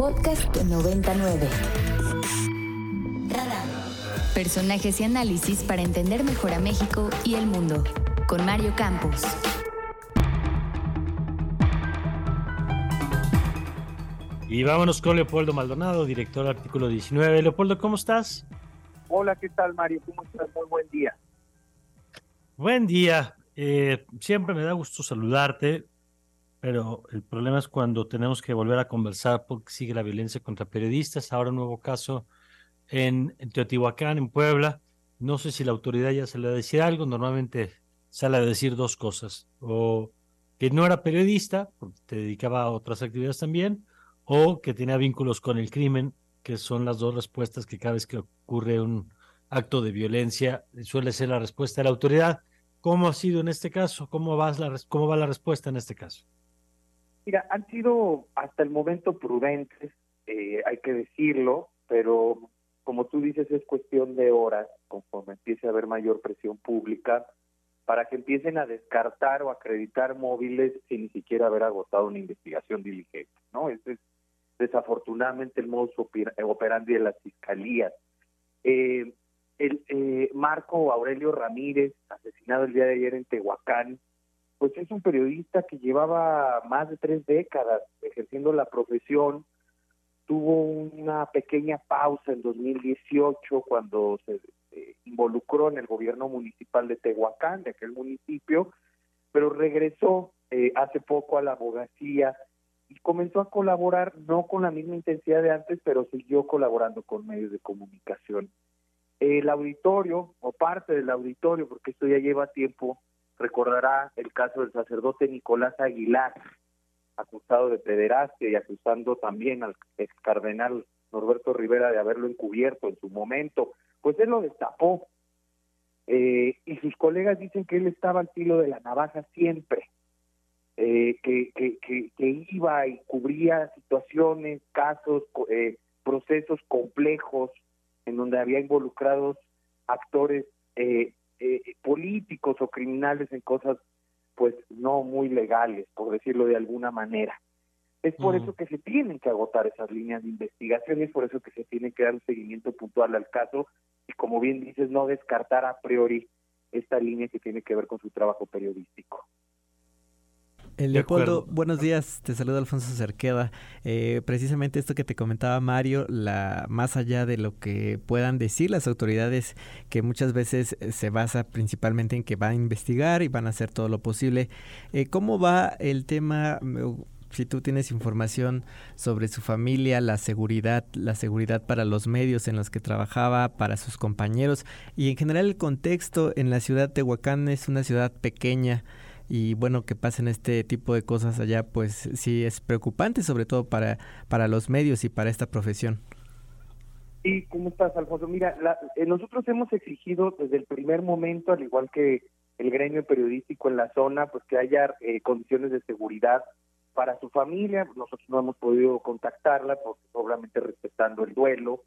Podcast 99. Personajes y análisis para entender mejor a México y el mundo. Con Mario Campos. Y vámonos con Leopoldo Maldonado, director del artículo 19. Leopoldo, ¿cómo estás? Hola, ¿qué tal, Mario? ¿Cómo estás? Muy buen día. Buen día. Eh, siempre me da gusto saludarte, pero el problema es cuando tenemos que volver a conversar porque sigue la violencia contra periodistas. Ahora un nuevo caso en, Teotihuacán, en Puebla. No sé si la autoridad ya se le va a decir algo. Normalmente sale a decir dos cosas. O que no era periodista, porque te dedicaba a otras actividades también, o que tenía vínculos con el crimen, que son las dos respuestas que cada vez que ocurre un acto de violencia suele ser la respuesta de la autoridad. ¿Cómo ha sido en este caso? ¿Cómo va la, cómo va la respuesta en este caso? Mira, han sido hasta el momento prudentes, eh, hay que decirlo, pero como tú dices, es cuestión de horas, conforme empiece a haber mayor presión pública, para que empiecen a descartar o acreditar móviles sin ni siquiera haber agotado una investigación diligente, ¿no? Ese es desafortunadamente el modus operandi de las fiscalías. Eh, el eh, Marco Aurelio Ramírez, asesinado el día de ayer en Tehuacán, pues es un periodista que llevaba más de tres décadas ejerciendo la profesión, tuvo una pequeña pausa en 2018 cuando se involucró en el gobierno municipal de Tehuacán, de aquel municipio, pero regresó eh, hace poco a la abogacía y comenzó a colaborar, no con la misma intensidad de antes, pero siguió colaborando con medios de comunicación. El auditorio o parte del auditorio, porque esto ya lleva tiempo, recordará el caso del sacerdote Nicolás Aguilar, acusado de pederastia y acusando también al ex cardenal Norberto Rivera de haberlo encubierto en su momento, pues él lo destapó. Eh, y sus colegas dicen que él estaba al filo de la navaja siempre, eh, que, que, que, iba y cubría situaciones, casos, eh, procesos complejos, en donde había involucrados actores eh, o criminales en cosas pues no muy legales, por decirlo de alguna manera. Es por eso que se tienen que agotar esas líneas de investigación y es por eso que se tiene que dar un seguimiento puntual al caso y como bien dices, no descartar a priori esta línea que tiene que ver con su trabajo periodístico. Eh, Leopoldo, buenos días, te saluda Alfonso Cerqueda. Eh, precisamente esto que te comentaba Mario, la, más allá de lo que puedan decir las autoridades, que muchas veces eh, se basa principalmente en que van a investigar y van a hacer todo lo posible, ¿cómo va el tema? si tú tienes información sobre su familia, la seguridad, la seguridad para los medios en los que trabajaba, para sus compañeros y en general el contexto en la ciudad de Tehuacán es una ciudad pequeña y bueno, que pasen este tipo de cosas allá, pues sí es preocupante, sobre todo para, para los medios y para esta profesión. ¿Y cómo estás, Alfonso? Mira, eh, nosotros hemos exigido desde el primer momento, al igual que el gremio periodístico en la zona, pues que haya eh, condiciones de seguridad para su familia. Nosotros no hemos podido contactarla, porque obviamente respetando el duelo,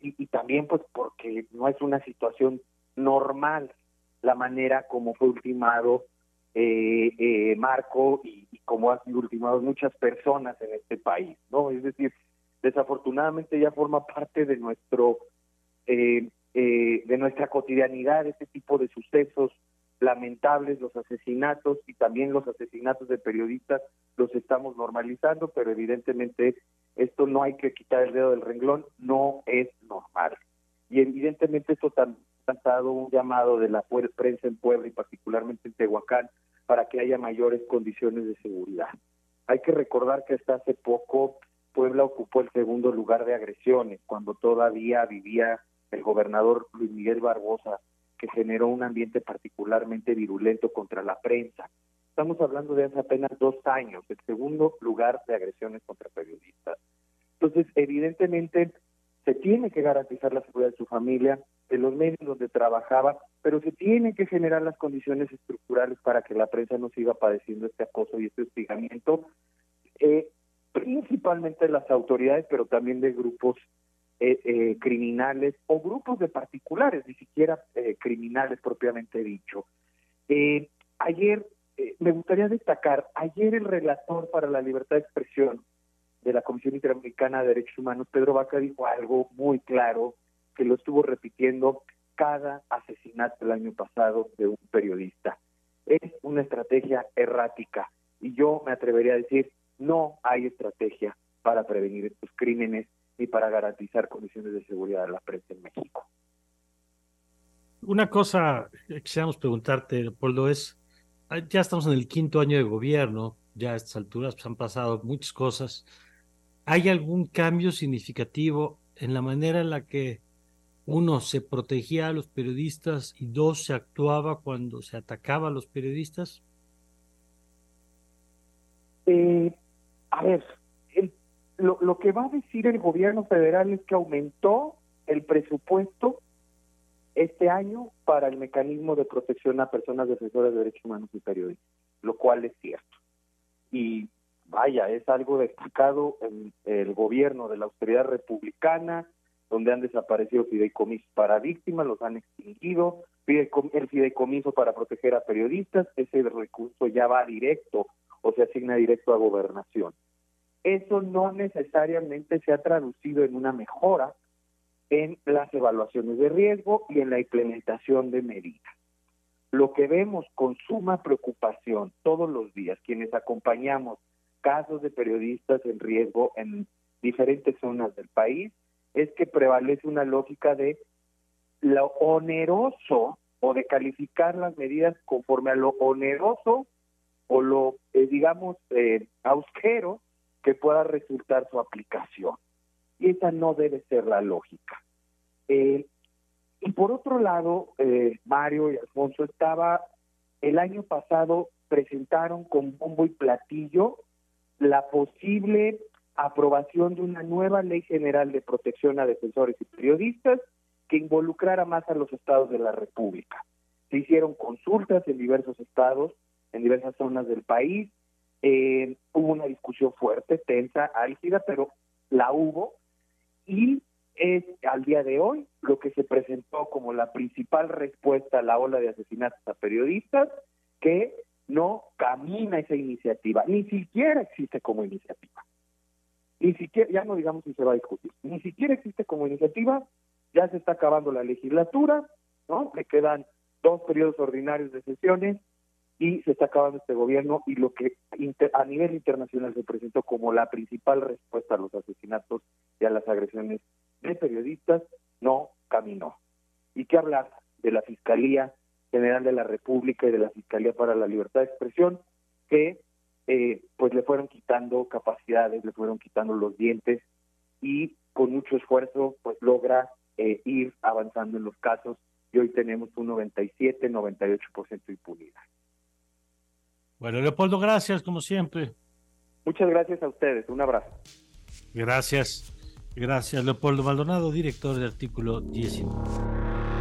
y, y también pues porque no es una situación normal la manera como fue ultimado eh, eh, Marco y, como han sido ultimados muchas personas en este país, ¿no? Es decir, desafortunadamente ya forma parte de nuestro eh, eh, de nuestra cotidianidad este tipo de sucesos lamentables, los asesinatos y también los asesinatos de periodistas los estamos normalizando, pero evidentemente esto no hay que quitar el dedo del renglón, no es normal. Y evidentemente esto también lanzado un llamado de la prensa en Puebla y particularmente en Tehuacán para que haya mayores condiciones de seguridad. Hay que recordar que hasta hace poco Puebla ocupó el segundo lugar de agresiones, cuando todavía vivía el gobernador Luis Miguel Barbosa, que generó un ambiente particularmente virulento contra la prensa. Estamos hablando de hace apenas dos años, el segundo lugar de agresiones contra periodistas. Entonces, evidentemente, se tiene que garantizar la seguridad de su familia, de los medios donde trabajaba, pero se tienen que generar las condiciones estructurales para que la prensa no siga padeciendo este acoso y este hostigamiento, eh, principalmente de las autoridades, pero también de grupos eh, eh, criminales o grupos de particulares, ni siquiera criminales propiamente dicho. ayer, me gustaría destacar, ayer el relator para la libertad de expresión, de la Comisión Interamericana de Derechos Humanos, Pedro Vaca, dijo algo muy claro que lo estuvo repitiendo cada asesinato el año pasado de un periodista. Es una estrategia errática y yo me atrevería a decir, no hay estrategia para prevenir estos crímenes ni para garantizar condiciones de seguridad de la prensa en México. Una cosa que quisiéramos preguntarte, Leopoldo, es, ya estamos en el quinto año de gobierno, ya a estas alturas pues, han pasado muchas cosas. ¿Hay algún cambio significativo en la manera en la que uno se protegía a los periodistas y dos se actuaba cuando se atacaba a los periodistas? Eh, a ver, lo, lo que va a decir el gobierno federal es que aumentó el presupuesto este año para el mecanismo de protección a personas defensoras de derechos humanos y periodistas, lo cual es cierto. Y vaya, es algo destacado en el gobierno de la austeridad republicana, donde han desaparecido fideicomisos para víctimas, los han extinguido, el fideicomiso para proteger a periodistas, ese recurso ya va directo o se asigna directo a gobernación. Eso no necesariamente se ha traducido en una mejora en las evaluaciones de riesgo y en la implementación de medidas. Lo que vemos con suma preocupación todos los días, quienes acompañamos casos de periodistas en riesgo en diferentes zonas del país, es que prevalece una lógica de lo oneroso o de calificar las medidas conforme a lo oneroso o lo, eh, digamos, eh, austero que pueda resultar su aplicación. Y esa no debe ser la lógica. Eh, y por otro lado, eh, Mario y Alfonso estaba, el año pasado presentaron con bombo y platillo la posible aprobación de una nueva ley general de protección a defensores y periodistas que involucrara más a los estados de la República. Se hicieron consultas en diversos estados, en diversas zonas del país, eh, hubo una discusión fuerte, tensa, álgida, pero la hubo, y es al día de hoy lo que se presentó como la principal respuesta a la ola de asesinatos a periodistas, que no camina esa iniciativa, ni siquiera existe como iniciativa. Ni siquiera, ya no digamos si se va a discutir, ni siquiera existe como iniciativa, ya se está acabando la legislatura, ¿no? Le quedan dos periodos ordinarios de sesiones y se está acabando este gobierno y lo que a nivel internacional se presentó como la principal respuesta a los asesinatos y a las agresiones de periodistas no caminó. ¿Y qué hablar de la Fiscalía General de la República y de la Fiscalía para la Libertad de Expresión que eh, pues le fueron quitando capacidades, le fueron quitando los dientes y con mucho esfuerzo pues logra eh, ir avanzando en los casos y hoy tenemos un 97, 98% de impunidad. Bueno, Leopoldo, gracias como siempre. Muchas gracias a ustedes, un abrazo. Gracias, gracias Leopoldo Maldonado, director de artículo 19.